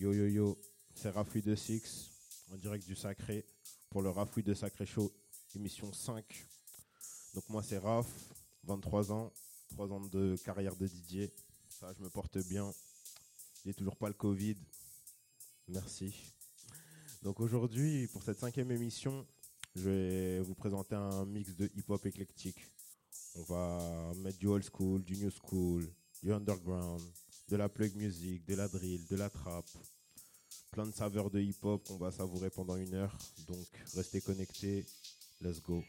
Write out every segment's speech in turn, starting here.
Yo yo yo, c'est Rafoui de Six, en direct du Sacré, pour le Rafoui de Sacré Show, émission 5. Donc moi c'est Raf, 23 ans, 3 ans de carrière de DJ. Ça, je me porte bien. J'ai toujours pas le Covid. Merci. Donc aujourd'hui, pour cette cinquième émission, je vais vous présenter un mix de hip-hop éclectique. On va mettre du old school, du new school, du underground, de la plug music, de la drill, de la trap. Plein de saveurs de hip-hop qu'on va savourer pendant une heure. Donc restez connectés. Let's go.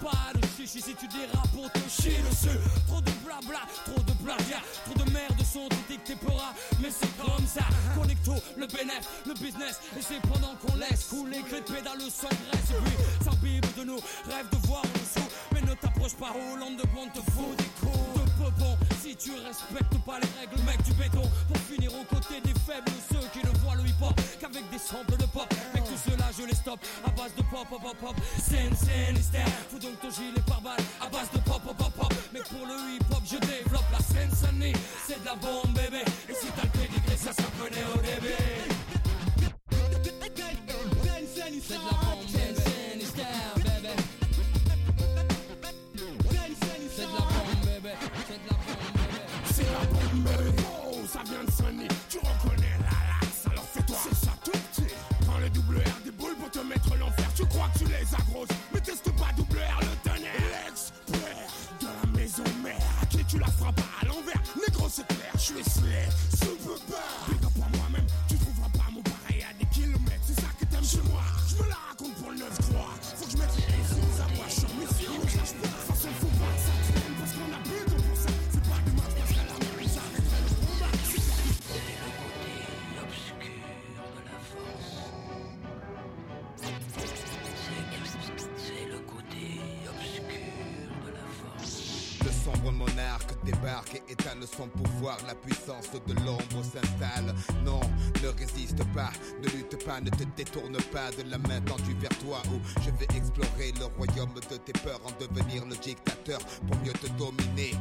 Pas de chichi si tu dérapes pour te chier dessus. Trop de blabla, trop de plagiat. Trop de merde sont dictées peuras. Mais c'est comme ça. Connecto, le bénéf, le business. Et c'est pendant qu'on laisse couler que les pédales sans graisse. Et puis, s'imbibe de nous, rêve de voir en dessous. Mais ne t'approche pas, Hollande de bon te fout des coups de peupon. Tu respectes pas les règles, mec du béton. Pour finir aux côtés des faibles, ceux qui ne voient le hip-hop qu'avec des samples de pop. Mec, tout cela, je les stoppe à base de pop, pop, pop, pop. Scène, hystère. Fous donc ton gilet par balle à base de pop, pop, pop, pop. Mec, pour le hip-hop, je développe la scène sonnie. C'est de la bombe, bébé. Et si t'as le pédigré, ça s'apprenait au début. C'est de la bombe, bébé. Son pouvoir. La puissance de l'ombre s'installe. Non, ne résiste pas, ne lutte pas, ne te détourne pas de la main tendue vers toi. Où je vais explorer le royaume de tes peurs, en devenir le dictateur pour mieux te dominer.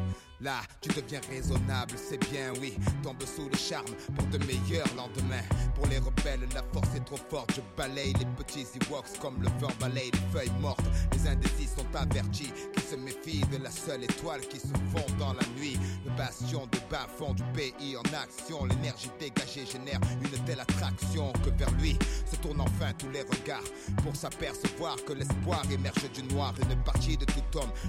Là, tu deviens raisonnable, c'est bien, oui. Tombe sous le charme pour de meilleurs lendemains. Pour les rebelles, la force est trop forte. Je balaye les petits Ewoks comme le vent balaye les feuilles mortes. Les indécis sont avertis qui se méfient de la seule étoile qui se fond dans la nuit. Le bastion de bas fond du pays en action. L'énergie dégagée génère une telle attraction que vers lui se tournent enfin tous les regards pour s'apercevoir que l'espoir émerge du noir. Une partie de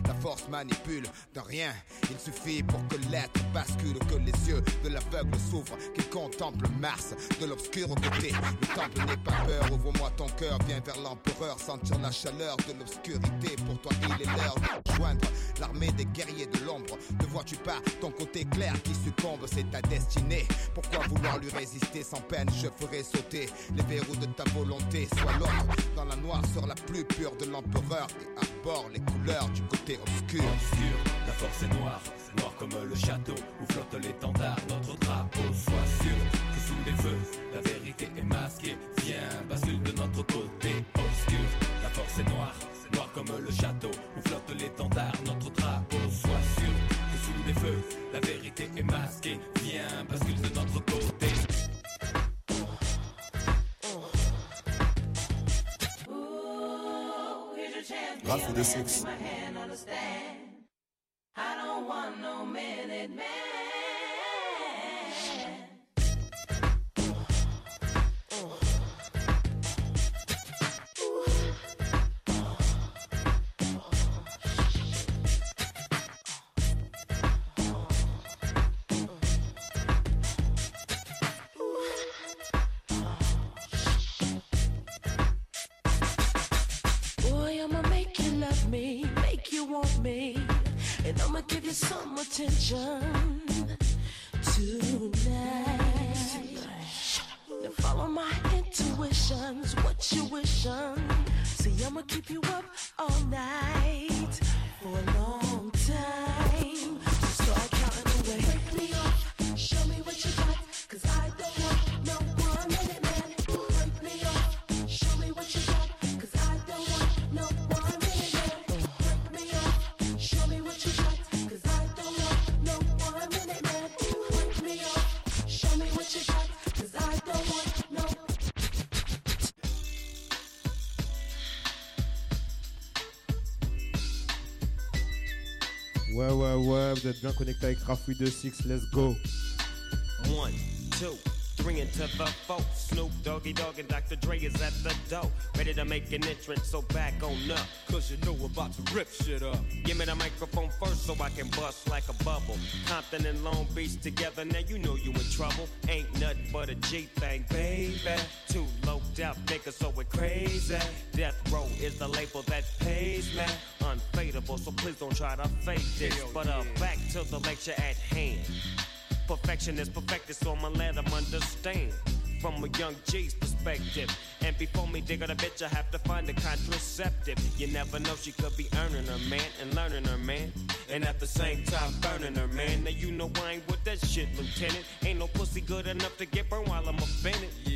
la force manipule de rien. Il suffit pour que l'être bascule, que les yeux de l'aveugle s'ouvrent, qu'il contemple Mars de l'obscur côté. Le temple n'est pas peur, ouvre-moi ton cœur, viens vers l'empereur, sentir la chaleur de l'obscurité. Pour toi, il est l'heure de joindre l'armée des guerriers de l'ombre. Ne vois-tu pas ton côté clair qui succombe, c'est ta destinée. Pourquoi vouloir lui résister? Sans peine Je ferai sauter les verrous de ta volonté. Sois l'autre dans la noirceur la plus pure de l'empereur et arbore les couleurs du côté obscur. Obscur, la force est noire, noire comme le château où flotte l'étendard, notre drapeau. Sois sûr que sous les feux, la vérité est masquée. Viens, bascule de notre côté. Obscur, la force est noire, noire comme le château the Six. I don't want no minute man. Attention Ouais, ouais, ouais, vous êtes bien connectés avec Rafui 26, let's go. One, two, three into the four. Snoop Doggy Dogg and Dr. Dre is at the door. Ready to make an entrance, so back on up. Cause you know we're about to rip shit up. Give me the microphone first so I can bust like a bubble. Compton and Long Beach together, now you know you in trouble. Ain't nothing but a G thing, baby. Too low out niggas, so we're crazy. Death Row is the label that pays me. Unfadable, so please don't try to fake this. But uh, back to the lecture at hand. Perfection is perfected, so I'ma let them understand. From a young G's perspective. And before me dig on a bitch, I have to find a contraceptive. You never know, she could be earning her man and learning her man. And at the same time, burning her man. Now you know I ain't with that shit, Lieutenant. Ain't no pussy good enough to get burned while I'm offended. Yeah.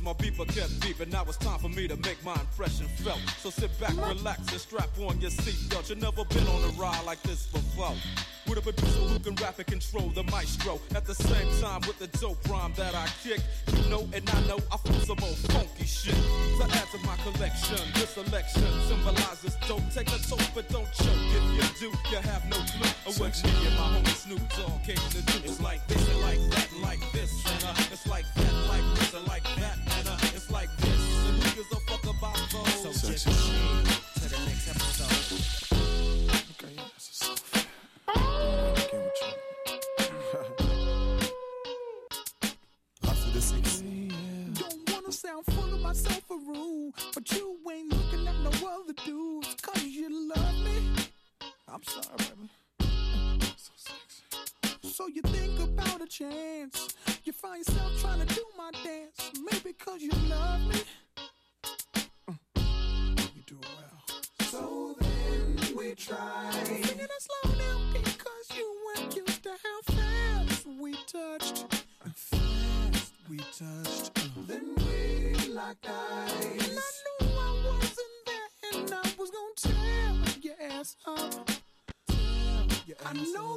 cause my beeper kept beeping. Now it's time for me to make my impression felt. So sit back, relax, and strap on your seatbelt. You've never been on a ride like this before. With a producer who can rap and control the maestro. At the same time, with the dope rhyme that I kick. You know, and I know I feel some old funky shit. To add to my collection, this selection symbolizes dope. Take a toke, but don't choke. If you do, you have no clue of what me and my homie Snoop Dogg came to do. It's like this and like that like this. And uh, it's like that, like this those? I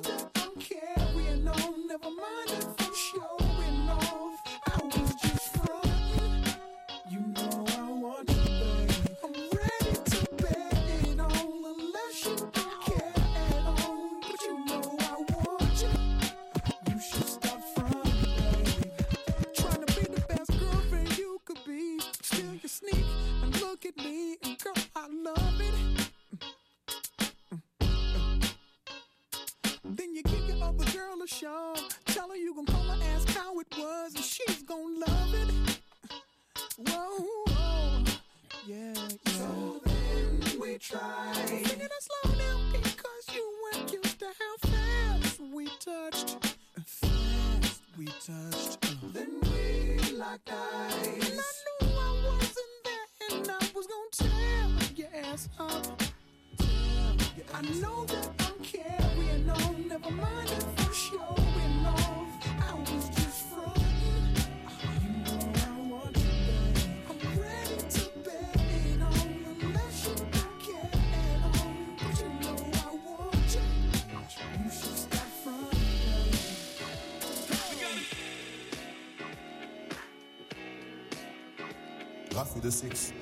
De Six.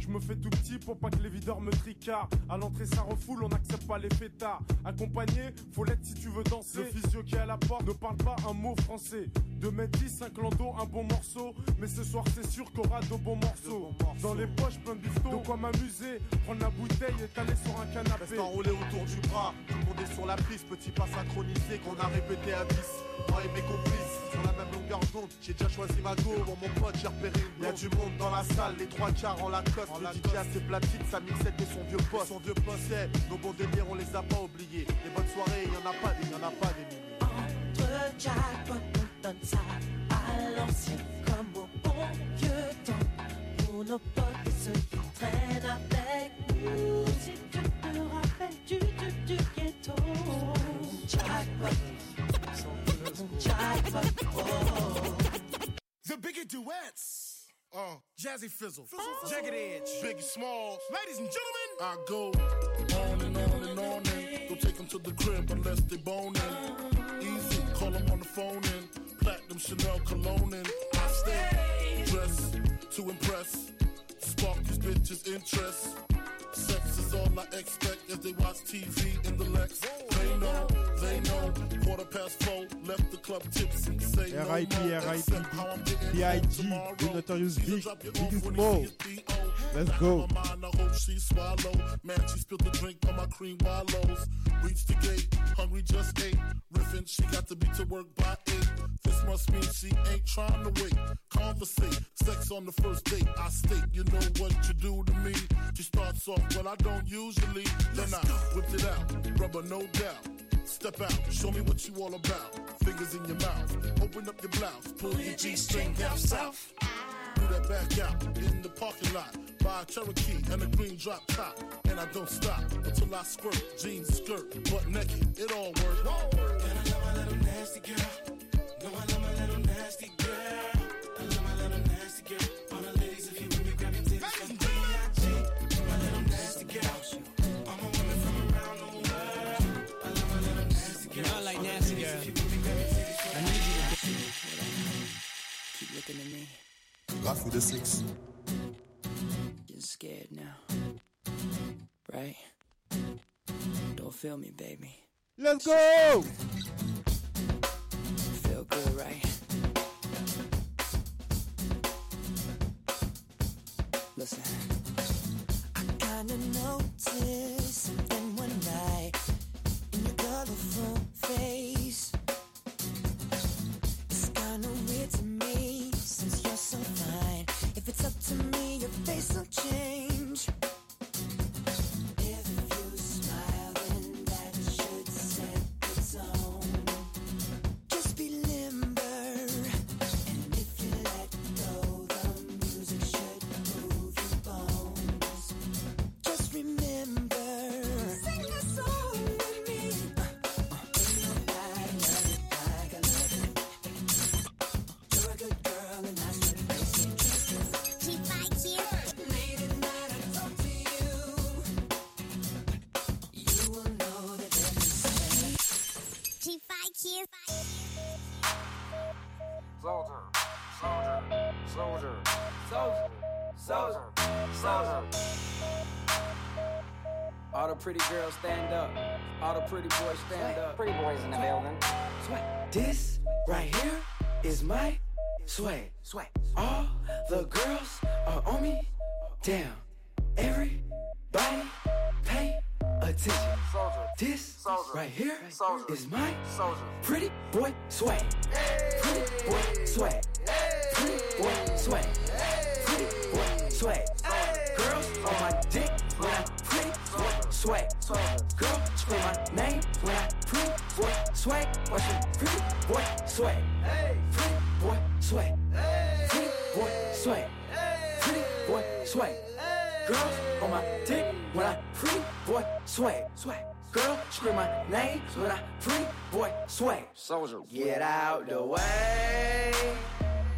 Je me fais tout petit pour pas que les videurs me tricardent. À l'entrée, ça refoule, on n'accepte pas les fêtards. Accompagné, faut l'être si tu veux danser. Le physio qui est à la porte ne parle pas un mot français. 2 mètres 10, 5 landau, un bon morceau. Mais ce soir, c'est sûr qu'on aura de bons morceaux. Dans les poches, plein de bifton. De quoi m'amuser, prendre la bouteille et t'aller sur un canapé. Reste enroulé autour du bras, tout le monde est sur la piste, petit pas synchronisé qu'on a répété à 10. Moi et mes complices, j'ai déjà choisi ma go. Pour mon pote, j'ai repéré une Y a du monde dans la salle, les trois quarts en la coste. Le DJ a ses platines, sa mixette et son vieux poste. Son vieux poste, yeah, nos bons délires, on les a pas oubliés. Les bonnes soirées, y en a pas des, y en a pas des milliers. Entre jackpot, on donne ça à l'ancien comme au bon vieux temps. Pour nos potes et ceux qui traînent avec nous. Si tu te rappelles du, du, du ghetto. Jackpot, jackpot, oh. The Biggie Duets. Uh, Jazzy Fizzle. Jagged Edge. Biggie Smalls. Ladies and gentlemen. I go on and on and on and don't take them to the crib unless they boning. Easy, call them on the phone and platinum Chanel cologne and I stay dressed to impress. Spark these bitches' interest. Sex all I expect as they watch TV in the Lex. They know, they know. Quarter past four, left the club tipsy. Say no R.I.P. R.I.P. except how I'm getting B.I.G. The Notorious Big, drop you Biggie off or Small. they see it, B.O. Let's go. I hope she swallow. Man, she spilled the drink on my cream wallows. Reached the gate, hungry just ate. Riffin', she got to be to work by eight. This must mean she ain't trying to wait. Conversate, sex on the first date. I state, you know what you do to me. She starts off, well, I don't usually. Then I whipped it out, rubber no doubt. Step out, show me what you all about. Fingers in your mouth, open up your blouse, pull your G-string down south. Do that back out in the parking lot. Buy a Cherokee and a green drop top. And I don't stop until I squirt. Jeans, skirt, butt naked. It all works. And I love my little nasty girl. Rafou de Six. You're scared now. Right? Don't feel me, baby. Let's go! Feel good, right? Listen. I kinda noticed something one night in your colorful face. To me, my pretty boy sway. Pretty boy sway. Pretty boy sway. Pretty boy sway. Girls on my dick when I pretty boy sway. Girl scream my name when I pretty boy sway. Watch me pretty boy sway. Pretty boy sway. Pretty boy sway. Pretty boy sway. Girls on my dick when I pretty boy. Sway. Girl scream my name when I pretty boy sway. Soldier, get out the way.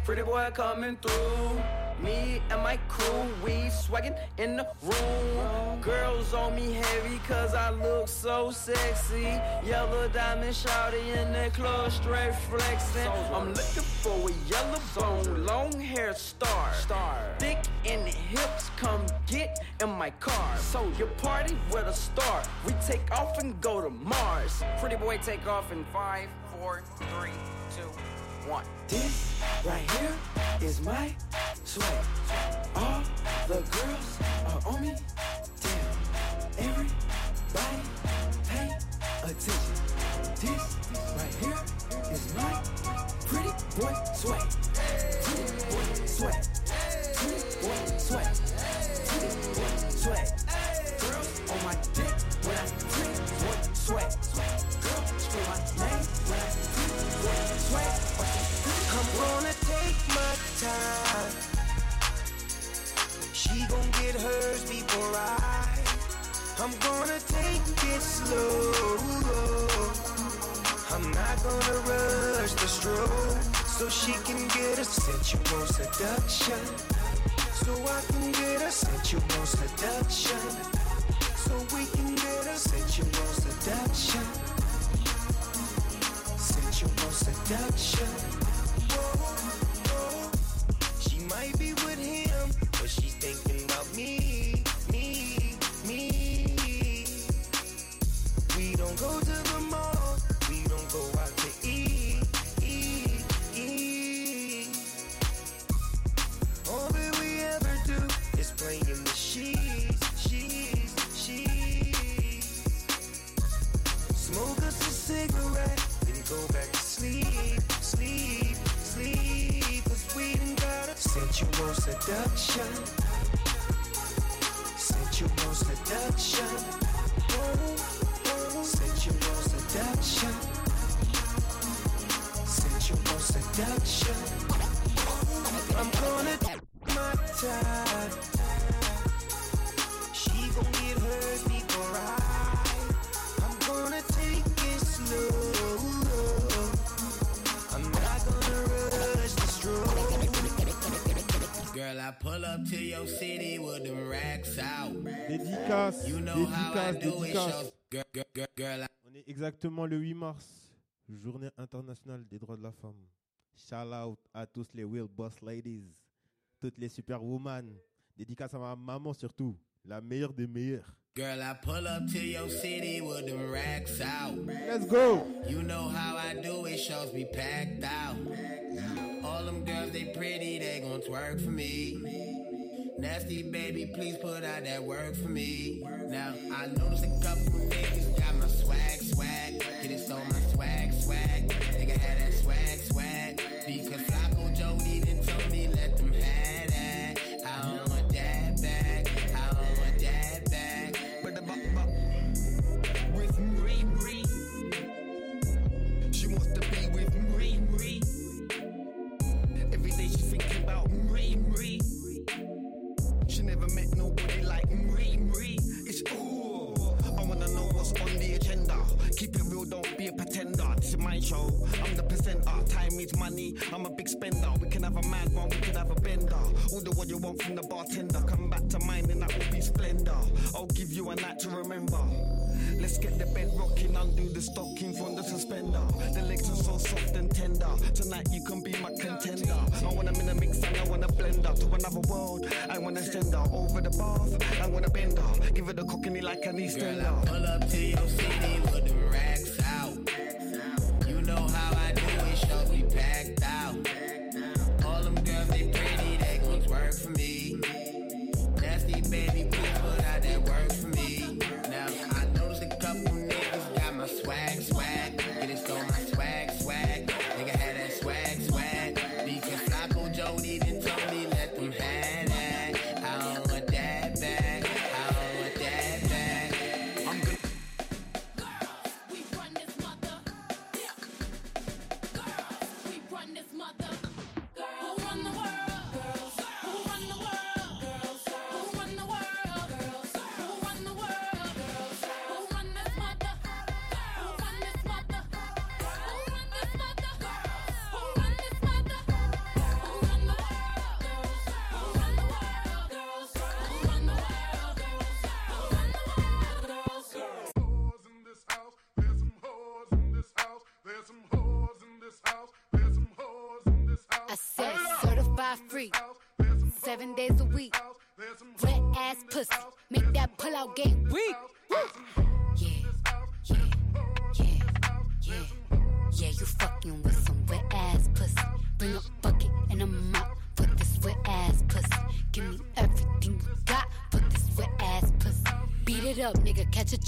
Pretty boy coming through. Me and my crew, we swaggin' in the room. Girls on me heavy cause I look so sexy. Yellow diamond shouty in the club, straight flexing. I'm looking for a yellow bone, long hair star. Star. Thick in the hips, come get in my car. So you party with a star. We take off and go to Mars. Pretty boy take off in five, four, three, two, one. This right here is my swag. All the girls are on me. Damn, everybody pay attention. This right here is my pretty boy swag. Pretty boy swag. Pretty boy swag. Pretty boy swag. Girls on my dick when I pretty boy swag. Girls scream my name when I pretty boy swag. Gonna take my time. She gon' get hers before I. I'm gonna take it slow. I'm not gonna rush the stroke. So she can get a sensual seduction. So I can get a sensual seduction. So we can get a sensual seduction. Sensual seduction. Seduction. Dédicace, dédicace. On est exactement le 8 mars, journée internationale des droits de la femme. Shout out à tous les real boss ladies, toutes les superwoman. Dédicace à ma maman surtout, la meilleure des meilleures. Girl, I pull up to your city with them racks out. Let's go. You know how I do it, shows be packed out. All them girls, they pretty, they gon' twerk for me. Nasty baby, please put out that work for me. Now, I noticed a couple niggas got my swag, swag. Get it, so my swag, swag. Nigga had that swag, swag. Because don't be a pretender. This is my show. I'm the presenter. Time is money. I'm a big spender. We can have a mad one, we can have a bender. Order what you want from the bartender. Come back to mine and that will be splendor. I'll give you a night to remember. Let's get the bed rocking, undo the stocking from the suspender. The legs are so soft and tender. Tonight you can be my contender. I wanna in a mix and I wanna blend her to another world. I wanna send over the bath. I wanna bend her, give her the cockney like an EastEnder. Pull up to your city with the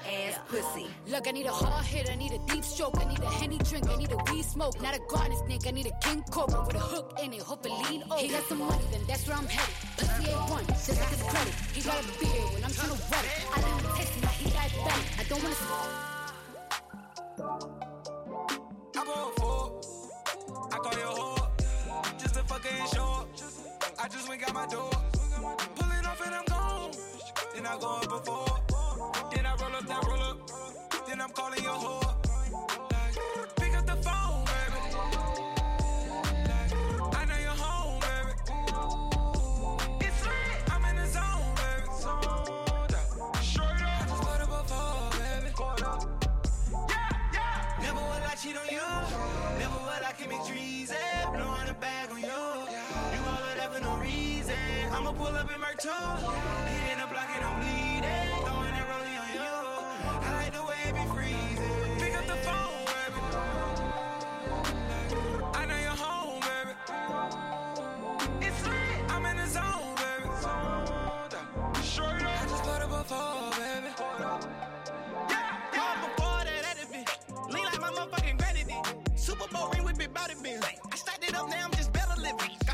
ass pussy. Look, I need a hard hit, I need a deep stroke, I need a henny drink, I need a weed smoke. Not a garden snake, I need a king cobra with a hook in it, hope it lean over. He got some money, then that's where I'm headed. Pussy ain't one, just like his credit. He got a beard when I'm trying to wet it. I let him taste it, now he got better. I don't wanna I go for I call your whore just a fucking show up. I just went got my door, pulling off and I'm gone. Then I go up before, then I roll up that roll up, then I'm calling your whore. Pick up the phone, baby. I know you're home, baby. It's lit. I'm in the zone, baby. Zoned out. Straight up. I just up a phone, baby. Never would I cheat on you. Never would I commit treason. Blowing a bag on you. You all of that for no reason. I'ma pull up in my two. Hitting the block and I'm up, now I'm just better living.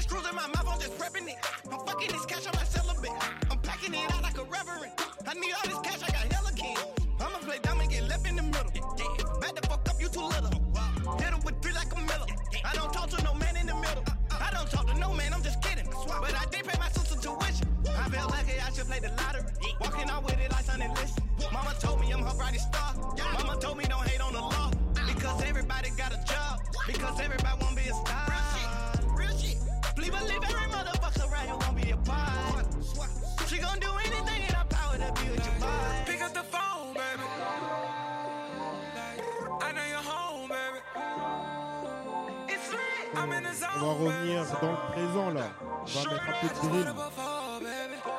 Dans le présent là. On va mettre un peu de drill.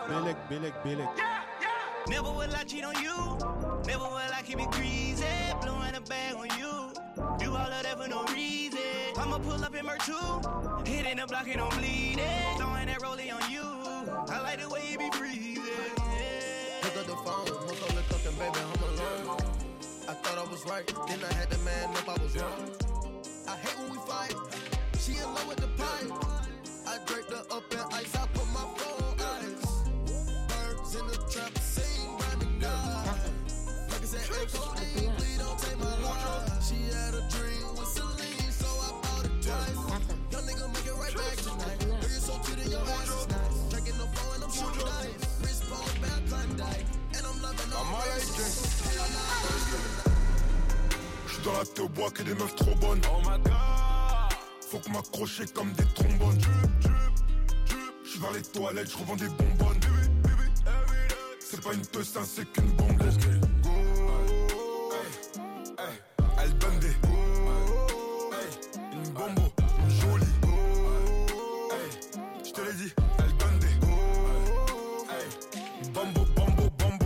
Belek, Belek, Belek. Never will I cheat on you. Never will I keep it greasy. Blowing a bag on you. Do all of that for no reason. I'ma pull up in my two. Hitting the block and I'm bleeding. Throwing that rollie on you. I like the way you be freezing. Pick up the phone, most of the cooking, baby, I'm alone. I thought I was right, then I had to man up, I was wrong. I hate when we fight. She in love with the pipe. Up in ice, I put my phone ice. Birds in the trap, sing by the guy. Like I said, hey, codeine, please don't take my life. She had a dream with Celine, so I bought it twice. Young nigga, make it right back tonight. Girl, you're so cute in your ass is nice. Drinking no phone and I'm shooting dice. Wrist bone, back, Klondike. And I'm loving all I'm Hell nah, J'suis dans la te bois que des meufs trop bonnes. Oh my god. Faut que m'accrocher comme des trombones. Dans les toilettes, j'revends des bonbonnes. C'est pas une teuf, c'est qu'une bombe. Let's. Elle donne des. Une bombo, une jolie. Hey, j'te l'ai dit, elle donne des. Hey, bombo, bombo, bombo.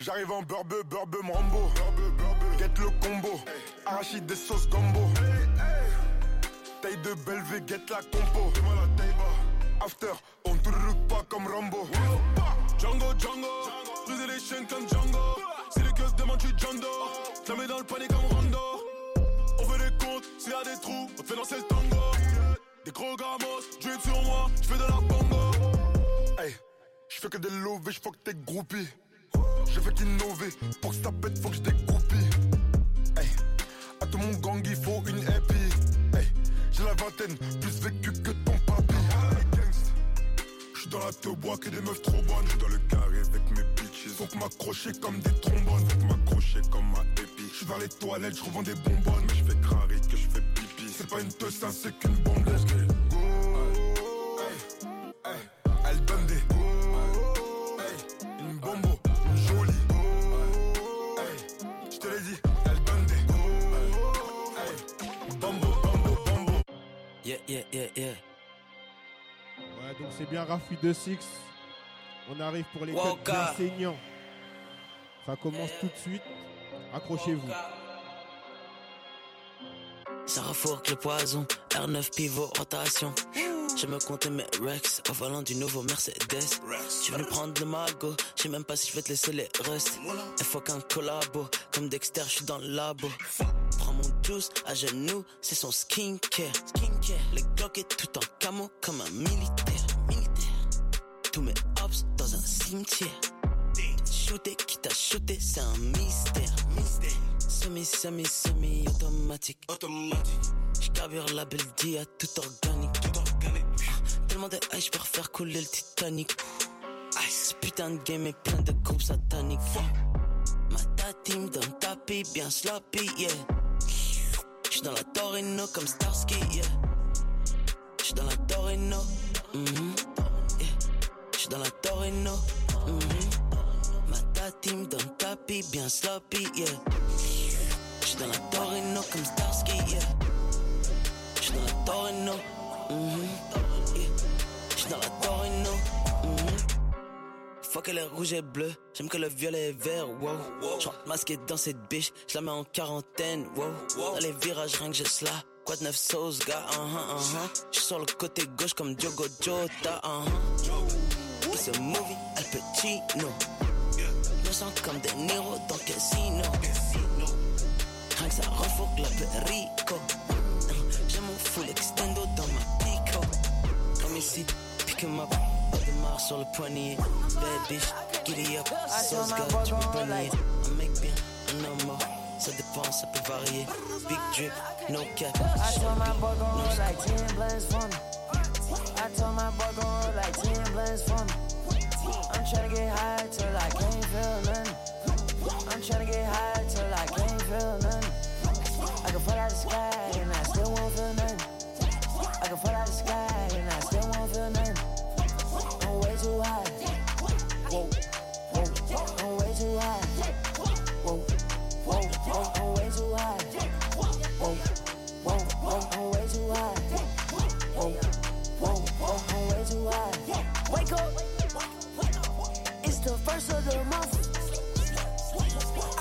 J'arrive en burbe, burbe, rambo. Get le combo. Arachide des sauces gombo. Taille de Belvé, get la compo. After, on te pas comme Rambo. Django, Django. briser les chaînes comme Django. Si le keuf demande, tu Django. Je mets dans le panier comme Rondo. On veut les comptes, s'il y a des trous, on fait danser le tango. Des gros gamos, drip sur moi, je fais de la bongo. Hey, je fais que des lovés, je que t'es groupie. Je fais qu'innover, pour que ça pète, faut que je dégoupille. Hey, à tout mon gang, il faut une épée. Hey, j'ai la vingtaine, plus vécu que ton papy. Je suis dans la bois que des meufs trop bonnes. Je dans le carré avec mes bitches. Faut m'accrocher comme des trombones. Faut m'accrocher comme ma épi. Je suis vers les toilettes, je revends des bonbonnes. Mais je fais crari que je fais pipi. C'est pas une teuf, c'est qu'une Bien Rafi de Six. On arrive pour les saignants. Ça commence tout de suite. Accrochez-vous. Ça refourque le poison, R9 pivot rotation. Je me comptais mes Rex au volant du nouveau Mercedes. Je suis venu prendre le mago, je sais même pas si je vais te laisser les restes. Il faut qu'un collabo, comme Dexter, je suis dans le labo. Prends mon juice à genoux, c'est son skincare. skincare. Les Glock est tout en camo comme un militaire. Tous mes hops dans un cimetière. Shooter, qui t'a shooté, c'est un mystère. mystère. Semi, semi, semi automatique. Automatique. J'carbure la belle dia tout organique. Tout organique. Tellement de ice, j'peux refaire couler le Titanic. Ice, ce putain de game est plein de groupes sataniques. Ma tati me donne tapis, bien sloppy, yeah. J'suis dans la Torino comme Starsky, yeah. J'suis dans la Torino, mhm, yeah. Dans la Torino, mhm. Ma tati me tapis, bien sloppy, yeah. J'suis dans la Torino comme Starsky, yeah. J'suis dans la Torino, mhm, yeah. J'suis dans la Torino, mhm. Fuck elle est rouge et bleu, j'aime que le violet et vert, wow. J'rentre masqué dans cette biche, j'la mets en quarantaine, wow. Dans les virages, rien que j'ai cela. Quoi de neuf sauce, gars, uh -huh, uh -huh. J'suis sur le côté gauche comme Diogo Jota, uh -huh. It's a movie, Al Pacino. Je sens comme des Niro dans le casino. Rien que ça refourque la perico. J'ai mon full extendo dans ma pico. Comme ici, pick him up. Pas de sur le poignet. Bad bitch, giddy up. Sauce gars, tu peux bannier. Un mec bien, un homme mort. Ça dépend, ça peut varier. Big drip, no cap. I told my boy gon' like 10 blends for me. I told my boy gon' like 10 blends for me. I'm tryna get high till I can't feel nothing. I'm tryna get high till I can't feel nothing. I can fall out the sky and I still won't feel nothing. I can fall out the sky and I still won't feel nothing. I'm way too high. Whoa, whoa, I'm way too high. Whoa, whoa, I'm way too high. Whoa, whoa, I'm way too high. Whoa, whoa, I'm way too high. Wake up. First of the month.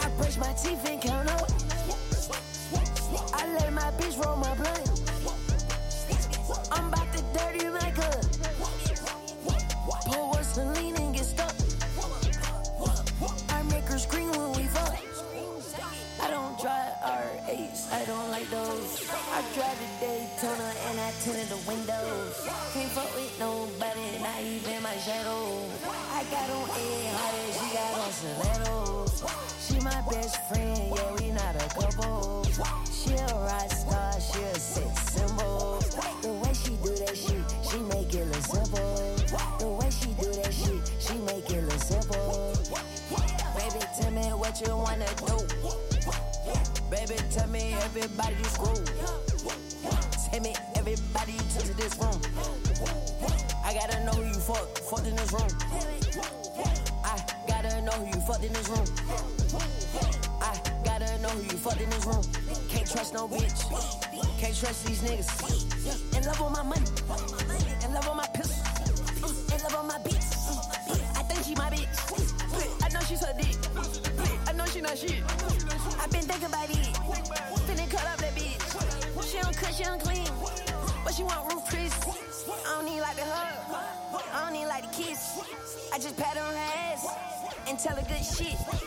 I brush my teeth and count up. I let my bitch roll my blunt. I drive the Daytona and I tinted the windows. Can't fuck with nobody, not even my shadow. I got on A hard she got on stilettos. She my best friend, yeah, we not a couple. She a rock star, she a sex symbol. The way she do that shit, she make it look simple. The way she do that shit, she make it look simple. Baby, tell me what you wanna do. Baby, tell me everybody you screw. Trust these niggas. In love with my money. In love with my pistol. In love with my bitch. I think she my bitch. I know she's her dick. I know she not shit. I been thinking about it. Finna cut up that bitch. She don't cut, she don't clean. But she want roof Chris. I don't need like the hug. I don't need like the kiss. I just pat her on her ass. and tell her good shit.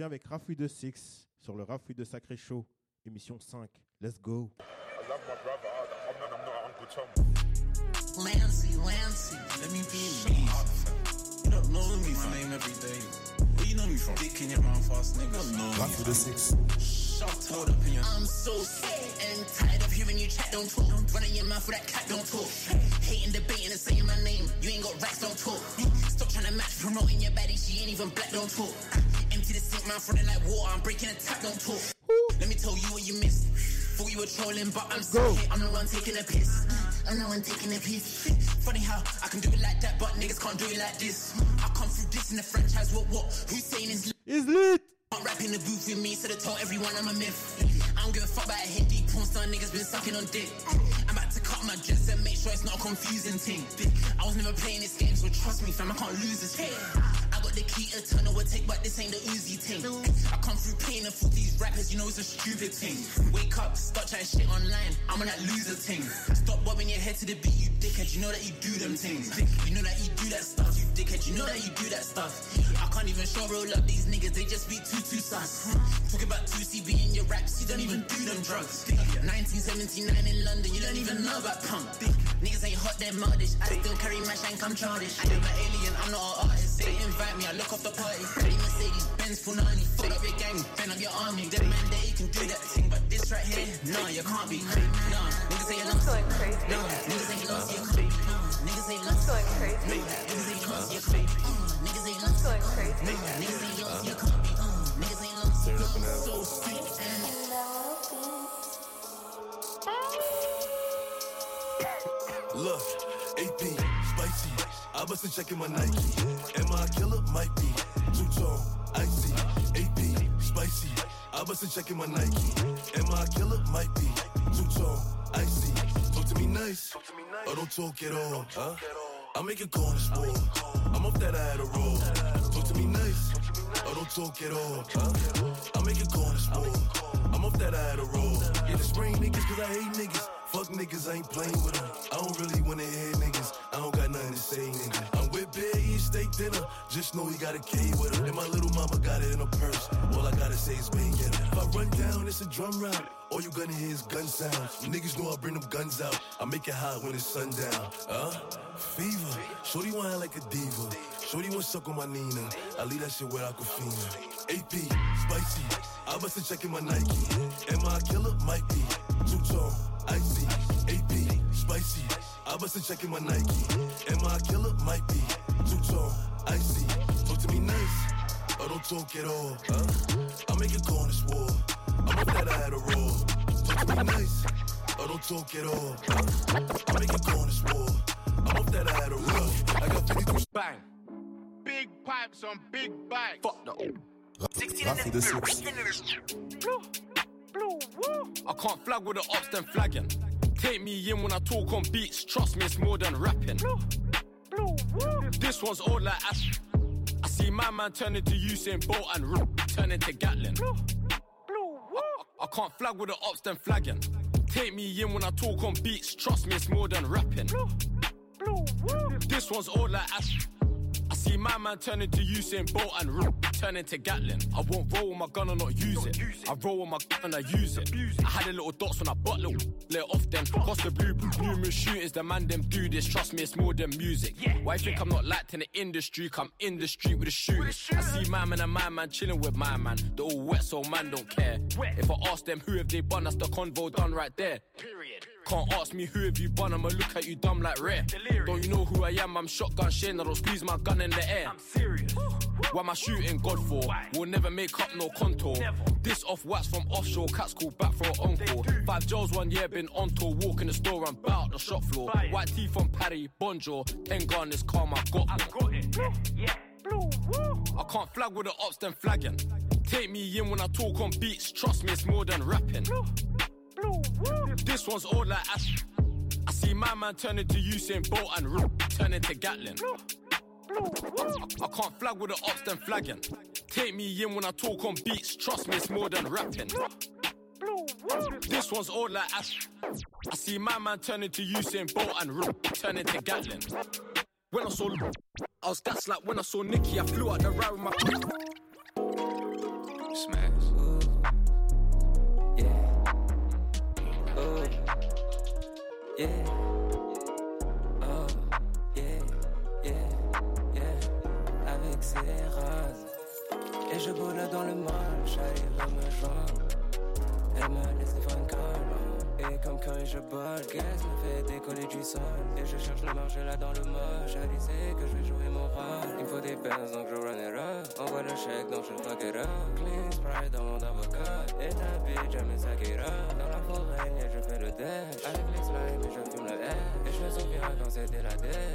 Bien avec Rafoui de Six sur le Rafoui de Sacré Show, émission 5. Let's go. I love my brother. I'm not, I'm not Uncle Tom. Lancy, Lancy, let me be me. You don't know me from name every day. Where you know me from? Dick in your mouth, fast nigga. No, Rafoui de Six. Shut up in your I'm so sick and tired of hearing you chat, don't talk. Running your mouth with that cat, don't talk. Hating, debating, and saying my name. You ain't got racks, don't talk. Stop trying to match, promoting your baddie, she ain't even black, don't talk. Empty the sink, mouth running like water, I'm breaking a tap, don't talk. Let me tell you what you missed. Thought you were trolling, but I'm still here. I'm the one taking a piss. I'm the one taking a piss. Funny how I can do it like that, but niggas can't do it like this. I come through this in the franchise, what, what? Who's saying is Is lit? Can't rap in the booth with me, so they tell everyone I'm a myth. I don't give a fuck about a deep porn star niggas been sucking on dick. I'm about to cut my dress and make sure it's not a confusing thing. I was never playing this game, so trust me, fam, I can't lose this thing. Got the key to turn overtake, but this ain't the Uzi thing. I come through pain and for these rappers, you know it's a stupid thing. Wake up, start trying shit online. I'm on that loser thing. Stop bobbing your head to the beat, you dickhead. You know that you do them things. You know that you do that stuff, dickhead. You know that you do that stuff. I can't even show real love these niggas, they just be too too sus. Talk about 2CB in your raps, you don't even do them drugs. 1979 in London, you don't even know about punk. Niggas ain't hot, they're modish. I still carry my shank, I'm childish. I am an alien, I'm not an artist. They invite me, I look off the party. Ready Mercedes, Benz, Punani. Fuck up your gang, bend up your army. Them man, they can do that thing, but this right here, nah, you can't be. Nah, niggas ain't lost. Nah, niggas ain't lost, you can't be. Nah, niggas ain't lost. Niggas ain't lost, Turn up So AP, spicy. I my Nike. Killer? Might be. AP, spicy. I my Nike. Killer? Might be. Talk to me nice. Or oh, don't talk at all. Huh? I make a corner sport. I'm off that I had a roll. To me nice. Or don't talk at all. I make corner sport. I'm off that I had a roll. Yeah, the spring niggas cause I hate niggas. Fuck niggas, I ain't playing with them. I don't really wanna hear niggas. I don't got nothing to say, nigga. I'm with Bear eating steak dinner. Just know he got a K with him. And my little mama got it in her purse. All I gotta say is bang it. If I run down, it's a drum round. All you gonna hear is gun sounds. Niggas know I bring them guns out. I make it hot when it's sundown. Huh? Fever. Shorty want like a diva. Shorty want suck on my Nina. I leave that shit I could feel. AP, spicy. I wasn't checking my Nike. Am I a killer? Might be. Two tone, icy. AP, spicy. I wasn't checking my Nike. Am I a killer? Might be. Two tone, icy. Talk to me nice. Or don't talk at all. Huh? I make a corner war. I'm up that I had a roll. Talk to me nice. Or don't talk at all. Huh? I make a corner war. I'm up that I had a roll. I got 52 Bang. Big pipes on big bikes. Fuck the. Rafoui de Six. I can't flag with the ops, then flagging. Take me in when I talk on beats, trust me, it's more than rapping. Blue, blue, woo. This one's old like Ash. I see my man turn into Usain Bolt and R- turn into Gatlin. Blue, blue, I, I can't flag with the ops, then flagging. Take me in when I talk on beats, trust me, it's more than rapping. Blue, blue, woo. This one's old like Ash. See my man turn into Usain Bolt and R- turn into Gatlin. I won't roll with my gun or not use it. I roll with my gun and I use it. I had a little dots when I butt little let off then. Cost the blue, numerous shootings, the man them do this. Trust me, it's more than music. Why you think I'm not liked in the industry? Come in the street with the shooters. I see my man and my man chilling with my man. They're all wet, so man don't care. If I ask them who have they bun, that's the convo done right there. Can't ask me who have you bun, I'ma look at you dumb like rare. Don't you know who I am? I'm shotgun Shane, I don't squeeze my gun in the air. I'm serious. Why am I shooting God for? We'll never make up no contour. This off wax from offshore, cats call back for an encore. Five Joes one year, been on tour, walk in the store and bout the shop floor. White tee from Paddy, Bonjour, ten gun is calm, I got one. I can't flag with the ops, then flagging. Take me in when I talk on beats, trust me, it's more than rapping. This one's old like Ash. I see my man turn into Usain Bolt and r- turn into Gatlin. I can't flag with the ops, then flagging. Take me in when I talk on beats, trust me, it's more than rapping. This one's old like Ash. I see my man turn into Usain Bolt and r- turn into Gatlin. When I saw, I was like when I saw Nicky, I flew out the ride with my. Smash. Dans le moche. Sait que je vais jouer mon rôle. Il me faut des bands donc je run. Envoie le chèque donc je fuck it. Clean sprite dans mon avocat. Et ta bitch, it up. Dans la forêt, je fais le dash. Avec les slimes et je fume le air. Et je me souviens quand c'était la dèche.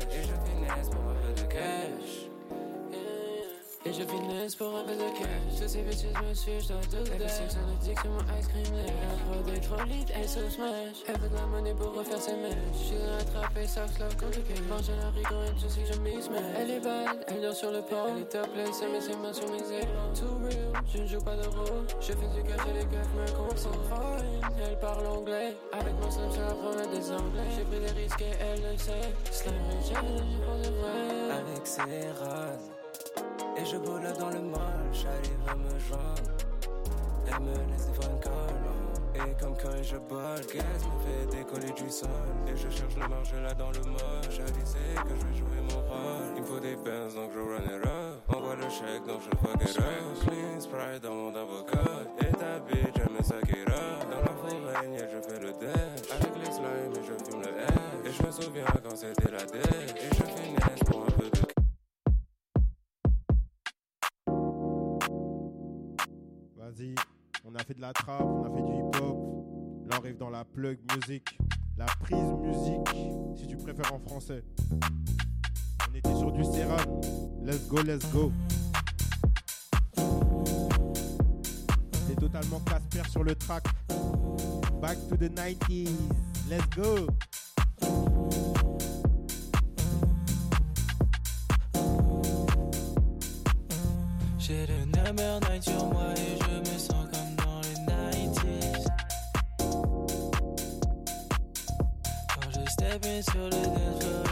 Et je finesse pour un peu de cash. Tous ces bitches me suivent, je dois tout C'est son addiction, mon ice cream Les gars, trop lit, elle se smash Elle veut de la monnaie pour refaire ses mèches. Je suis attrapé, soft love compliqué Manger la rigole, je sais que je m'y Elle est bad, elle dort sur le pont. Elle est topless, elle met ses mains sur mes épaules Too real, je ne joue pas de rôle. Je fais du café, les gars me concentrent. Elle parle anglais. Avec mon slam, je la promets des anglais. J'ai pris des risques et elle le sait. Slam et challenge pour de vrai. Avec ses roses et je boule dans le mal, j'arrive à me joindre. Elle me laisse une colle. Et comme quand je bol, qu'est-ce me fait décoller du sol? Et je cherche le marché là dans le. Elle sait que je vais jouer mon rôle. Il me faut des bands donc je run it. Envoie le chèque donc je fuck it up. Clean sprite dans mon avocat. Et ta bitch, elle me sac it. Dans la et je fais le dash. Avec les slimes et je fume le air. Et je me souviens quand c'était la dèche. On a fait de la trap, on a fait du hip-hop. Là, on arrive dans la plug music, la prise musique, si tu préfères en français. On était sur du Serran. Let's go, let's go. C'est totalement Casper sur le track. Back to the 90s. Let's go. J'ai le number 9 sur moi et je step in sur dance floor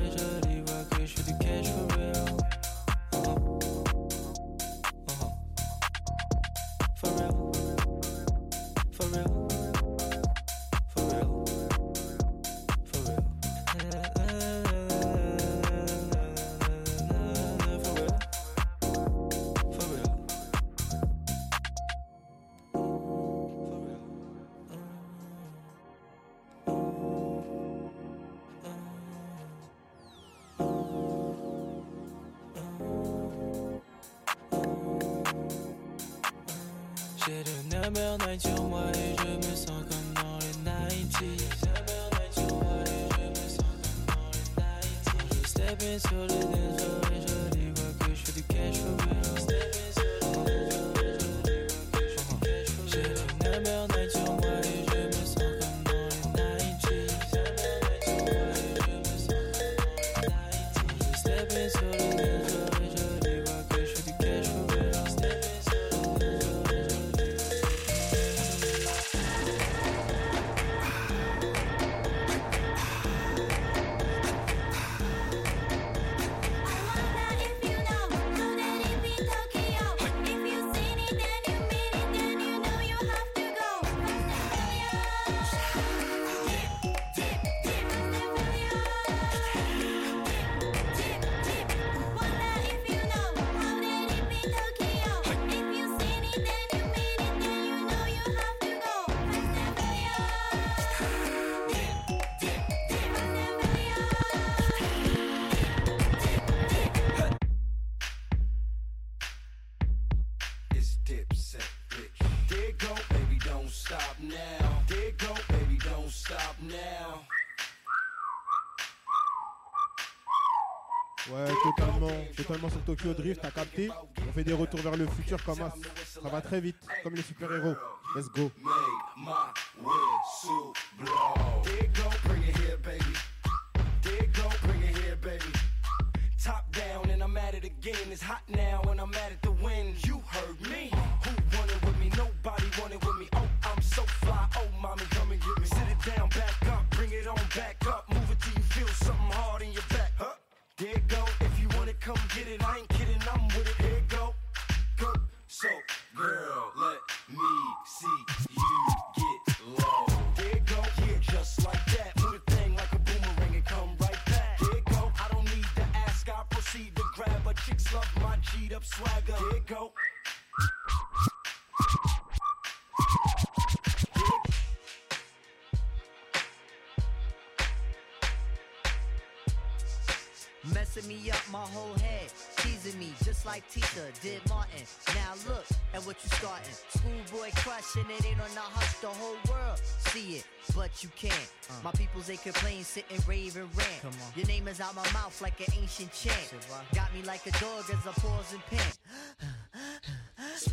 Ouais, totalement, totalement sur Tokyo Drift, t'as capté? On fait des retours vers le futur comme as. Ça va très vite, comme les super-héros. Let's go. Top down and I'm at it again. It's hot now and I'm at it Schoolboy it ain't on the hush, the whole world see it, but you can't. Uh. My peoples they complain, sit and rave and rant. Come on. Your name is out my mouth like an ancient chant. Got me like a dog as I pause and pant.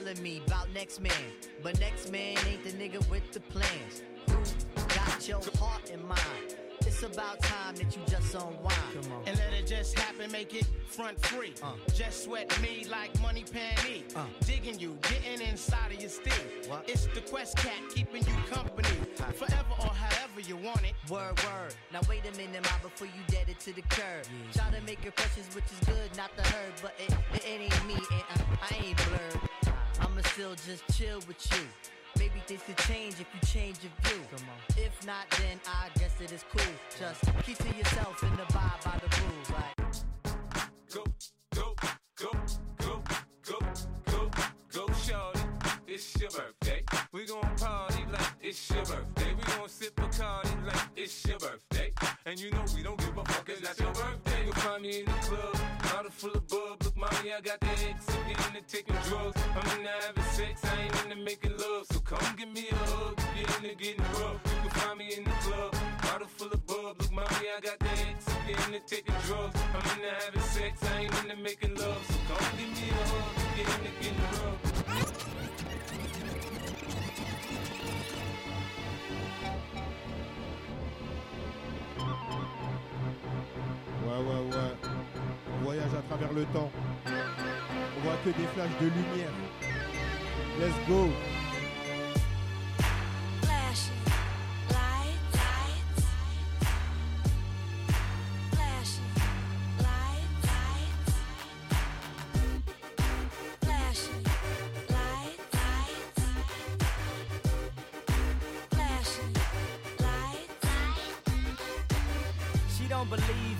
Telling me about next man, but next man ain't the nigga with the plans. Who got your heart in mind? It's about time that you just unwind. And let it just happen, make it front free. Uh. Just sweat me like money panty. Uh. Digging you, getting inside of your steel. It's the Quest Cat keeping you company. Forever or however you want it. Word, word. Now wait a minute, ma, before you dead it to the curb. Try to make impressions, which is good, not the herd, but it, it, it ain't me, and I, I ain't blurred. I'ma still just chill with you. Maybe things could change if you change your view. If not, then I guess it is cool. Just keep to yourself and abide by the rules. Like Go, go, go, go, go, go, go, shorty. It's your birthday. We gon' party like it's your birthday. We gon' sip Bacardi like it's your birthday. And you know we don't give a fuck, it's not your birthday. You'll find me in the club, bottle full of bub. Look, mommy, I got the X. I'm getting into taking drugs. I'm into having sex, I ain't into making love. So come give me a hug, you're into getting rough. You can find me in the club, bottle full of bub. Look, mommy, I got the X. I'm getting into taking drugs. I'm into having sex, I ain't into making love. So come give me a hug, you're into getting rough. Ouais, ouais, ouais. On voyage à travers le temps. On voit que des flashs de lumière. Let's go. Flashing lights, lights. Flashing lights, lights. Flashing lights, lights. Flashing lights, She don't believe in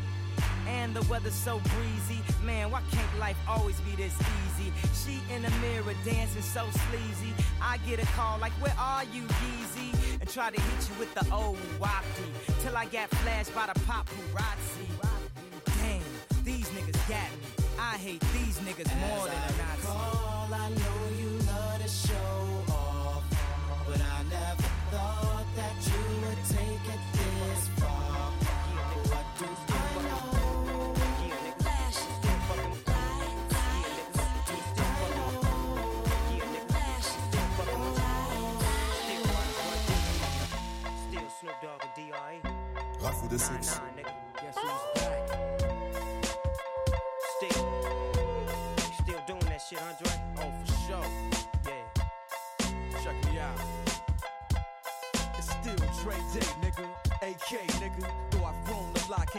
And the weather's so breezy. Man, why can't life always be this easy? She in the mirror dancing so sleazy. I get a call like, Where are you, Yeezy? And try to hit you with the old wapty. Till I got flashed by the paparazzi. Damn, these niggas got me. I hate these niggas more than a Nazi. Call, I know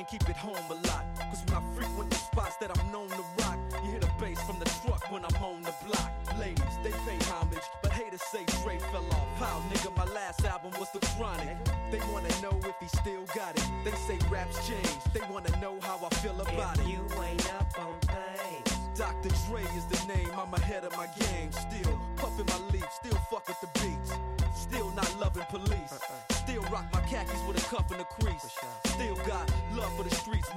can't keep it home a lot. Cause when I frequent the spots that I'm known to rock, you hear the bass from the truck when I'm on the block. Ladies, they pay homage, but haters say Dre fell off. How, nigga, my last album was The Chronic. They wanna know if he still got it. They say raps changed. They wanna know how I feel about If it. you ain't up on things. Dr. Dre is the name, I'm ahead of my game. Still puffin' my leaf, still fuck with the beats. Still not loving police. Uh-uh. Still rock my khakis with a cuff and a crease.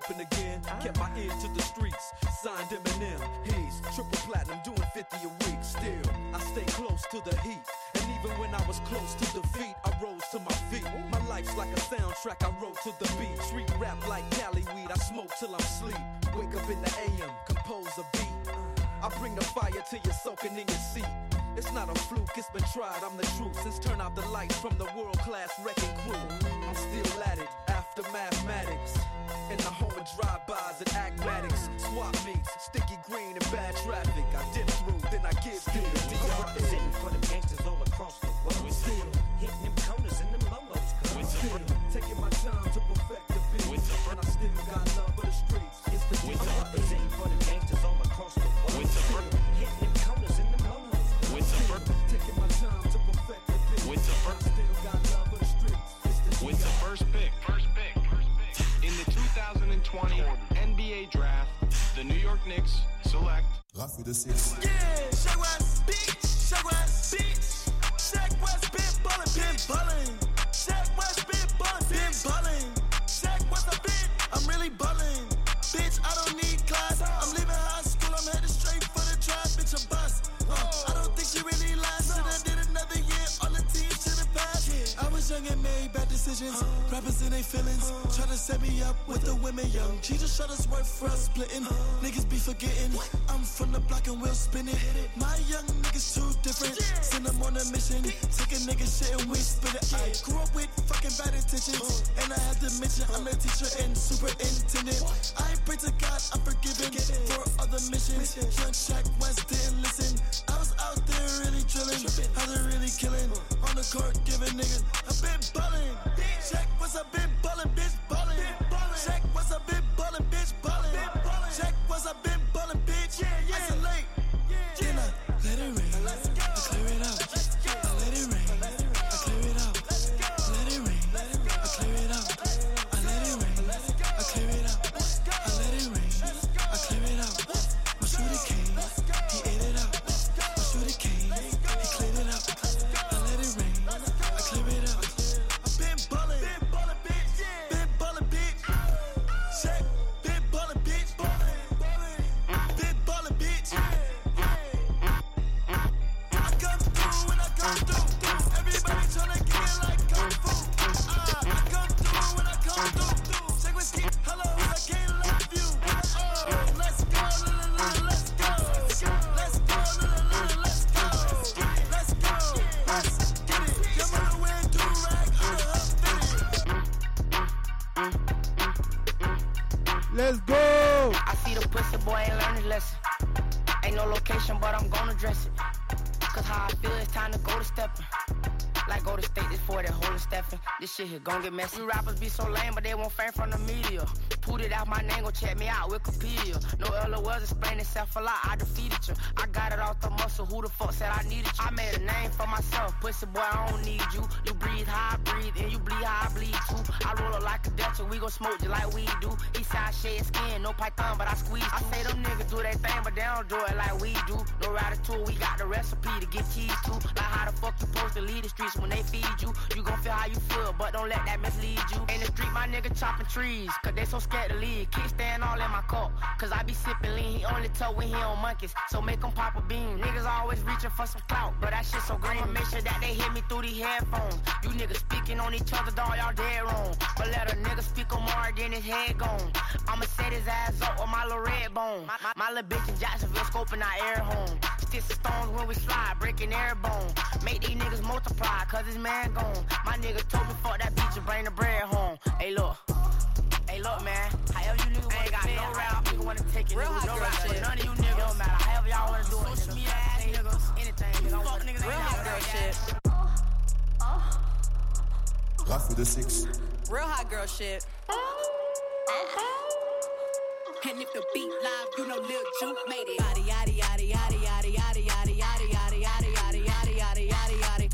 Snoop, dipping again. Kept my ear to the streets. Signed Eminem. He's triple platinum, doing 50 a week. Still, I stay close to the heat. And even when I was close to defeat, I rose to my feet. My life's like a soundtrack I wrote to the beat. Street rap like Cali weed, I smoke till I'm sleep. Wake up in the AM, compose a beat. I bring the fire till you're soaking in your seat. It's not a fluke, it's been tried, I'm the truth. Since turn out the lights from the world class wrecking crew, green and bad traffic. Rafi de Six. Yeah, Shaq West, bitch. Shaq West, bitch. Shaq West, been ballin', been ballin'. Shaq West, been ballin', been ballin'. Shaq West, a bit, I'm really ballin'. Bitch, I don't need class. I'm leaving high school, I'm headed straight for the drive, bitch, a bus. Uh, I don't think she really lasted. I did another year, all the teams to the past. I was young and made bad decisions. Rappers in their feelings, try to set me up with the women young. She just us work for us splitting. Niggas be forgetting. I'm from the block and we'll spin it. My young niggas too different. Send them on a mission. Take a nigga shit and we spit it. I grew up with fucking bad intentions. And I had to mention I'm a teacher and superintendent. I pray to God I'm forgiven for other missions. Young Shaq West didn't listen. I was out there really drilling. How they really killing. On the court giving niggas. I been ballin'. Gon' get messy. We rappers be so lame, but they won't fame from the media. Put it out my name, go check me out, Wikipedia. No LOLs explain itself a lot, I defeated you. I got it off the muscle, who the fuck said I needed you? I made a name for myself, pussy boy, I don't need you. You breathe how I breathe, and you bleed how I bleed too. I roll it like a Dutch, and we gon' smoke just like we do. Eastside shade skin, no python, but I squeeze. I say them niggas do their thing, but they don't do it like we do. No ratatouille, we got the recipe to get cheese too. Like how the fuck you supposed to lead the streets when they feed you. You gon' feel how you feel, but don't let that mislead you. In the street, my nigga chopping trees, cause they so scared to leave. Kickstand all in my cup, cause I be sipping lean. He only tow when he on monkeys, so make him pop a bean. Niggas always reaching for some clout, but that shit so green. Make sure that they hear me through these headphones. You niggas speaking on each other, dog, y'all dead wrong. But let a nigga speak on more than his head gone. I'ma set his ass up with my little red bone. My, my, my little bitch in Jacksonville scoping our air home. Sticks and stones when we slide, breaking air bone. Make these niggas multiply, cause his man gone. My nigga told me fuck that bitch and bring the bread home. Hey, look. Hey, look, man. However you niggas wanna got no rap, nigga wanna take it. Real niggas, hot no girl rap, shit. none of you niggas. Don't matter. However y'all wanna do it. Social media ass niggas. Anything, nigga. Fuck niggas Real hot girl shit. Rafou de Six. Real hot girl shit. And if the beat live, you know Lil Juke made it. Yaddy yaddy yaddy yaddy yaddy yaddy yaddy yaddy yaddy yaddy yaddy yaddy yaddy yaddy.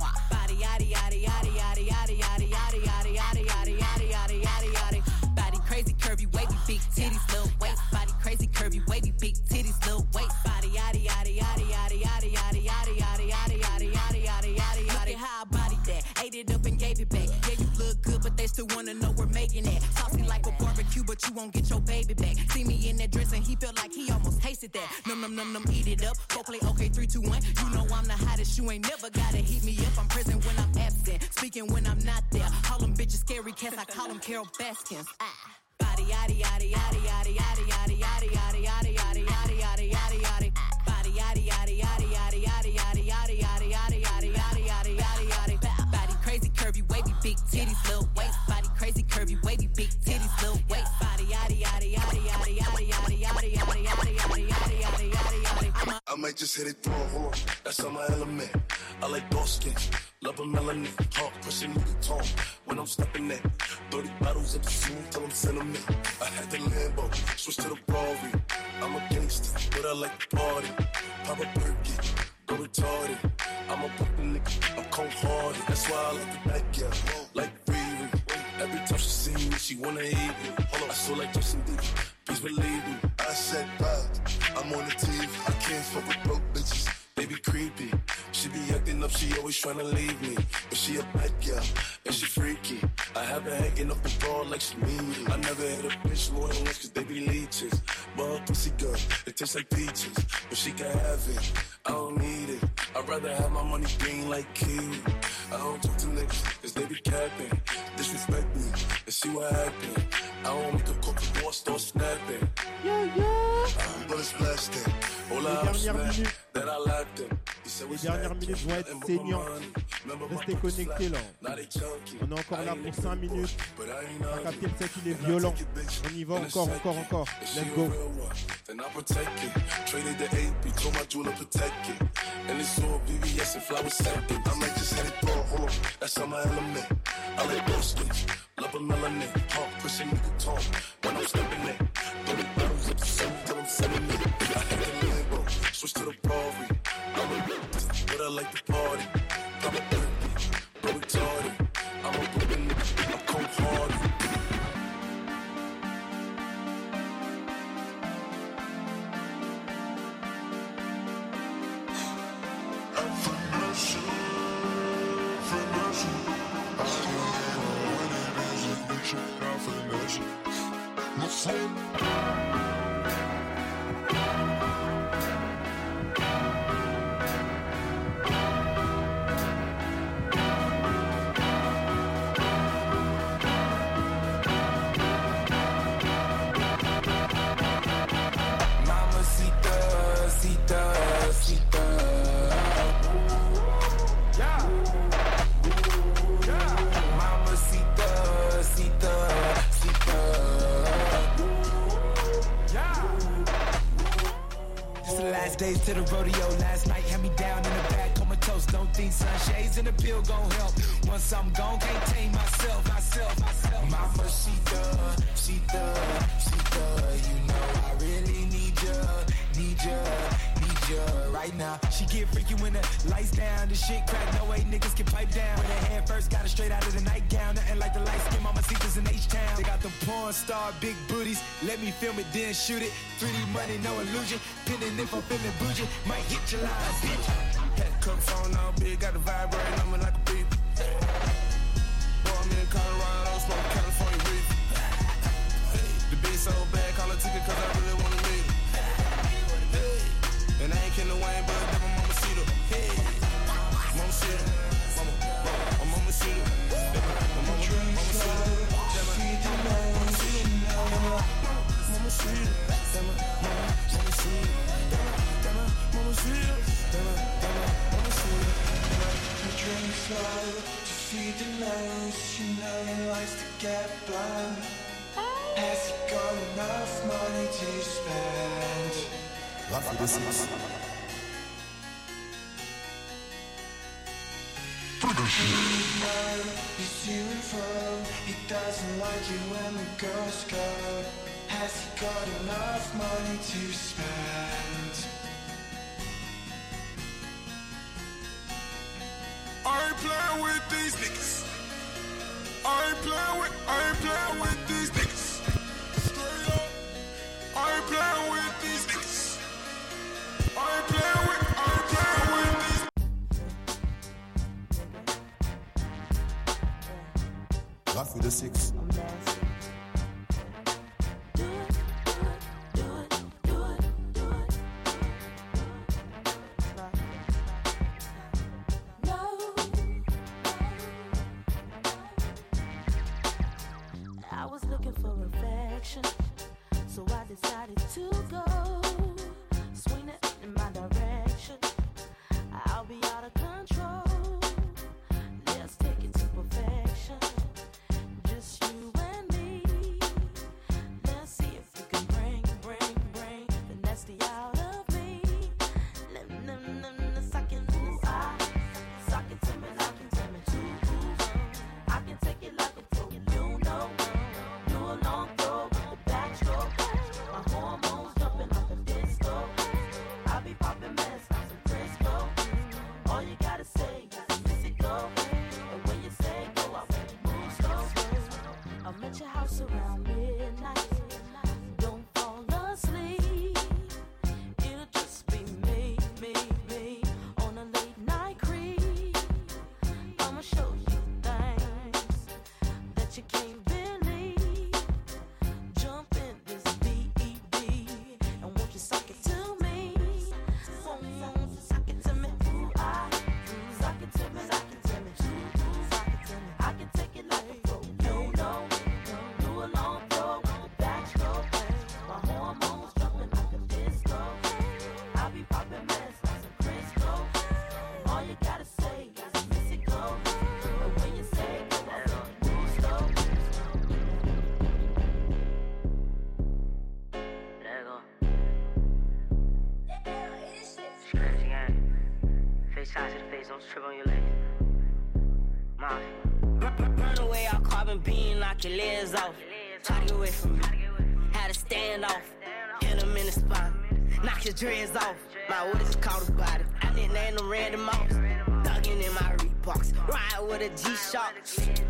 Crazy curvy wavy big titties little waist. Body yaddy yaddy yaddy yaddy yaddy yaddy yaddy yaddy yaddy yaddy yaddy yaddy yaddy yaddy. How I body that. Ate it up and gave it back. Yeah, you look good, but they still wanna know we're making it. Saucy like a barbecue, but you won't get your baby back. See me in that dress and he felt like he almost tasted that. Num num num num, eat it up. Go play okay, three, two, one. You know I'm the hottest. You ain't never gotta heat me up. I'm present when I'm absent, speaking when I'm not there. Call them bitches scary cats. I call them Carole Baskins. Ah. Big titties, little waist, body crazy, curvy, wavy, big titties, little I might just hit it through, on. That's on my element. I like dark skin, love a melanin, heart pushing me the tone. When I'm stepping in, 30 bottles of the scene till I'm sentiment. I had the Lambo, switch to the Rari. I'm a gangster, but I like to party. Pop a perky, go retarded. I'm a fucking nigga, I'm cold hearted. That's why I like the back, yeah. Like Riri. Every time she see me, she wanna eat me. I feel like Justin Bieber. Please believe me. I said that. I'm on the TV. Up, she always tryna leave me. But she a bad girl, and she freaky. I have her hanging up the ball like she mean me. I never had a bitch more than once cause they be leeches. But her pussy good, it tastes like peaches. But she can have it, I don't need it. I'd rather have my money green like kiwi. I don't talk to niggas cause they be capping. Disrespect me and see what happen. I don't make a couple more start snapping. Yeah, yeah. Uh, but it's blasting. Les dernières minutes. Les dernières minutes vont être saignantes. Restez connectés là. On est encore là pour 5 minutes. On capte le set, il est violent. On y va encore, encore, encore. Let's go. Then I protect it. Traded the AP, told my jeweler protect it. And it's all VVS and flower second. I might just hit it through, hold on. That's on my element. I like those skins. Love a melanin. Heart pushing nigga tone. When I'm stepping in. Throw the bottles at the the. I'm but I like the party. Last days to the rodeo. Last night had me down in the back, comatose. Don't think sunshades and a pill gon' help. Once I'm gone, can't tame myself, myself, myself. Mama, cita, cita, cita. You know I really need ya, need ya, need right now. She get freaky when the lights down, the shit crack. No way niggas can pipe down. When her head first got it straight out of the nightgown. Nothing like the light skin mama seekers in H-Town. They got the porn star big booties. Let me film it, then shoot it. 3D money, no illusion. Pinning if I'm feeling bougie. Might hit your line, bitch. Had the cup phone all big, got the vibrating on me like a beep. Born in Colorado, smoke California reef. The bitch so bad, call a ticket cause I really drinks to feed the nose. You know he likes to get blown. Has he got enough money to spend? Rafle de 6. You know he's to and fro. He doesn't like it when the girls go. Has he got enough money to spend? I ain't playing with these niggas. I ain't playing with, I ain't playing with these niggas. Straight up. I ain't playing with these niggas. I ain't playing with, I ain't playing with these Rafle de 6. Affection, so I decided to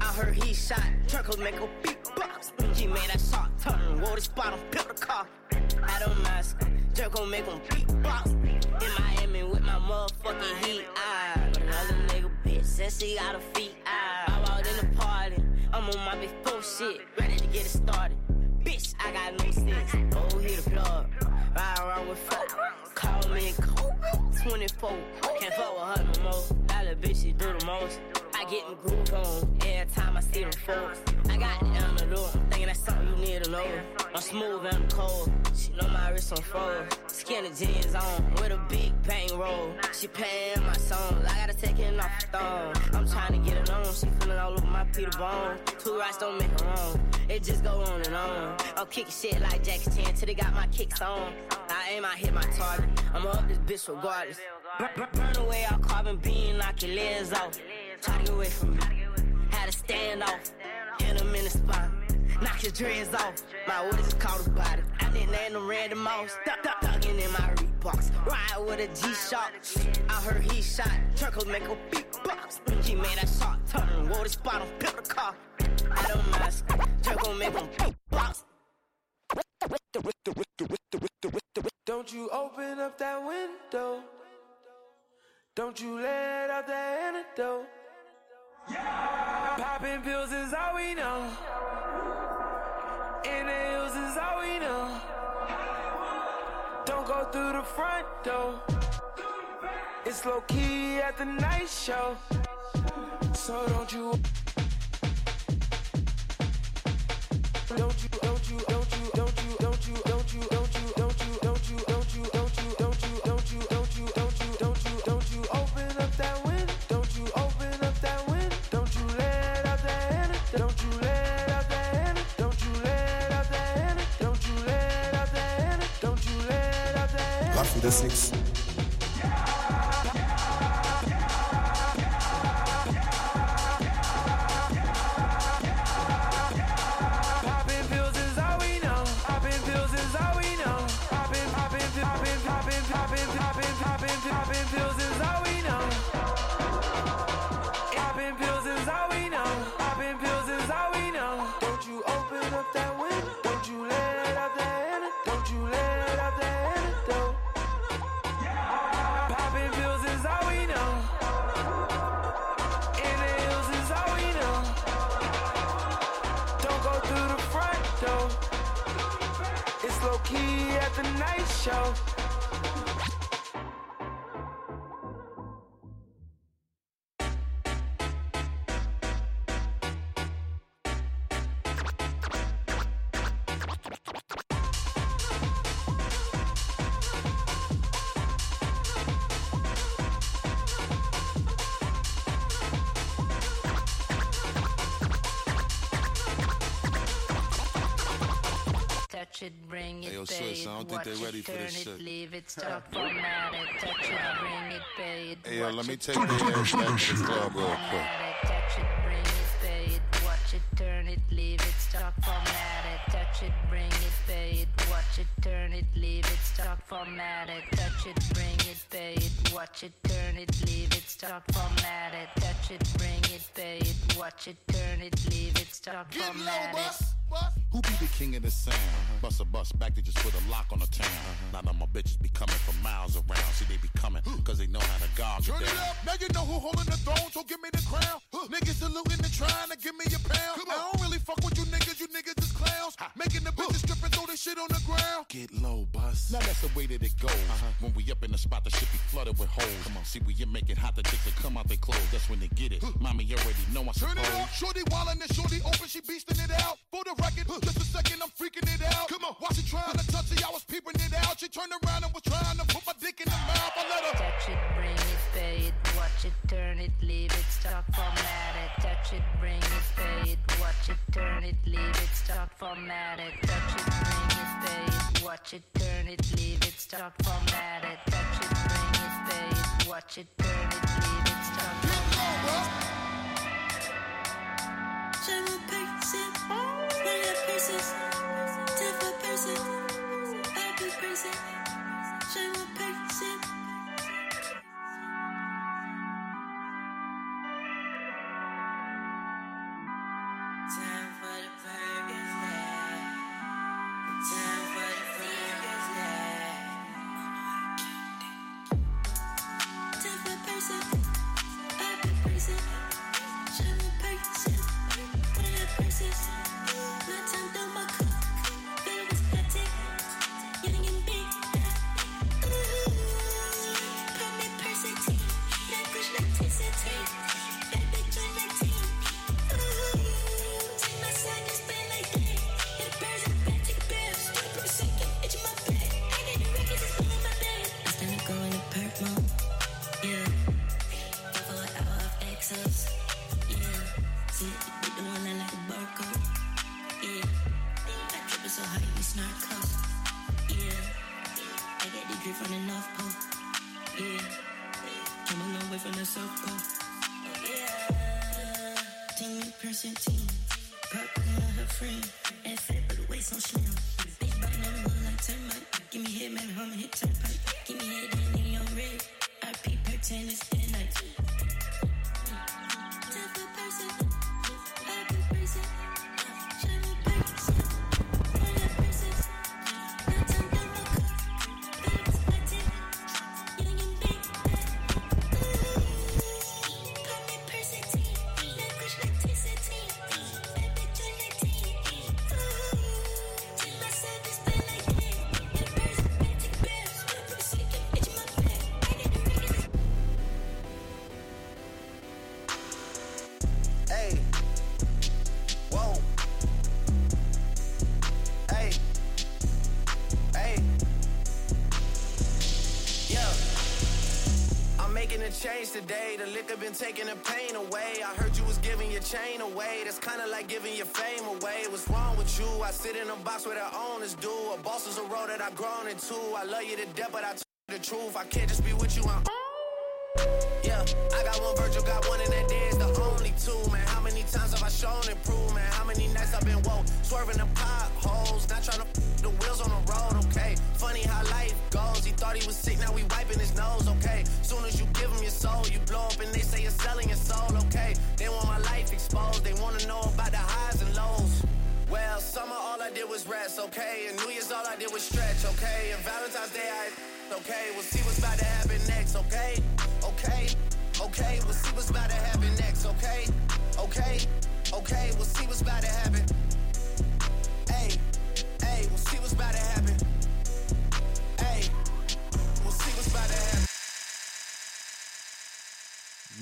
I heard he shot. Truckles make a big box. He made that shot turn. Wore the spot on pill the car. I don't mask. Jerk gon' make him beatbox. In Miami with my motherfucking heat. I. but another nigga bitch says she got a feet. Ah, I walked in the party. I'm on my big four shit. Ready to get it started. Bitch, I got no sense. Oh, hit the plug. Ride around with folk. Call me cold. 24. Can't fuck with her no more. Little bitch, she do the most. I get in groove on every time I see them folks. I got it on the door. Thinking that's something you need to know. I'm smooth and I'm cold. She know my wrist on froze. Skinny jeans on with a big bang roll. She paying my song, I gotta take it off the thong. I'm trying to get it on. She feeling all over my Peter Bone. Two rights don't make her wrong. It just go on and on. I'm kicking shit like Jackie Chan till they got my kicks on. I aim, I hit my target. I'ma up this bitch regardless. Burn, burn, burn away our carbon beam, knock your legs off. Try to get away from me. Had to stand off. Hit him in the spine. Knock your dreads off. My orders called about it. I didn't name them random mouse. Duck, duck, ducking in my Reeboks. Ride with a G-Shock. I heard he shot. Turkles make a big box. He made that shot turn. Wore spot on pill car. I don't. Jerk gon' make him big box. Don't you open up that window. Don't you let out that antidote. Popping pills is all we know. In the hills is all we know. Don't go through the front door. It's low key at the night show. So don't you. Don't you, don't you, don't you, wieder 6. Touch it, bring it, Hey, yo, pay Swiss, it, I don't think watch they ready it, for turn this it, shit. leave. It, stop, format it, touch it, bring it, pay it, Hey, yo, let me take it, ass back to the club real quick. touch it, bring it, pay it, watch it, turn it, leave. It, stop, format it, touch it, bring it, pay it, watch it, turn it, leave. It, stop, format it, touch it, bring it, pay it, watch it, turn it, leave. It, stop, format it, touch it, bring it, pay it, watch it, turn it, leave it, stop, format it. Who be the king of the sound? Uh-huh. Bust a bus back, they just put a lock on the town. Uh-huh. Now them my bitches be coming from miles around. See, they be coming, cause they know how to guard Turn it down. up, now you know who holding the throne, so give me the crown. Niggas saluting and trying to give me a pound. I don't really fuck with you niggas, you niggas is clowns. Making the bitches strip and throw this shit on the ground. Get low, bus. Now that's the way that it goes. Uh-huh. When we up in the spot, the shit be flooded with holes. Come on, see, when you make it hot, the chicks that come out they clothes. That's when they get it. Mommy you already know I Turn it suppose. up, shorty wildin' and shorty open, she beastin' it out. For the record, just a second, I'm freaking it out. Come on, while she trying to touch it, I was peeping it out. She turned around and was trying to put my dick in the mouth. I let her. Touch it, bring it, watch it, turn it, leave it, stop, format it. Touch it, bring it, pay it, watch it, turn it, leave it, stop, format it. Touch it, bring it, pay it, watch it, turn it, leave it, stop, format it. Touch it, bring it, pay it, watch it, turn it, leave it, stop, format it. One of persons, different person, happy person, general person. Time The been taking the pain away. I heard you was giving your chain away. That's kinda like giving your fame away. What's wrong with you? I sit in a box where the owners do. A boss is a road that I've grown into. I love you to death, but I tell you the truth. I can't just be with you. I'm yeah, I got one Virgil, got one, and that is the only two, man. How many times have I shown and proved, man? How many nights I've been woke, swerving the potholes, not trying to the wheels on the road, okay? Funny how life thought he was sick, now we wiping his nose, okay? Soon as you give him your soul, you blow up and they say you're selling your soul, okay? They want my life exposed, they wanna know about the highs and lows. Well, summer all I did was rest, okay? And New Year's all I did was stretch, okay? And Valentine's Day I okay? We'll see what's about to happen next, okay? Okay, okay, we'll see what's about to happen next, okay? Okay, okay, we'll see what's about to happen. Hey, hey, we'll see what's about to happen.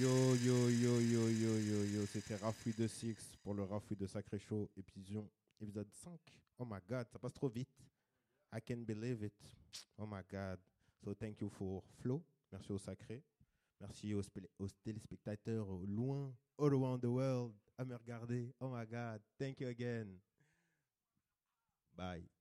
Yo, yo, yo, yo, yo, yo, yo, c'était Rafouille de Six pour le Rafouille de Sacré Show, épisode, épisode 5. Oh my god, ça passe trop vite. I can't believe it. Oh my god. So thank you for Flo. Merci au Sacré. Merci aux téléspectateurs au loin, all around the world, à me regarder. Oh my god. Thank you again. Bye.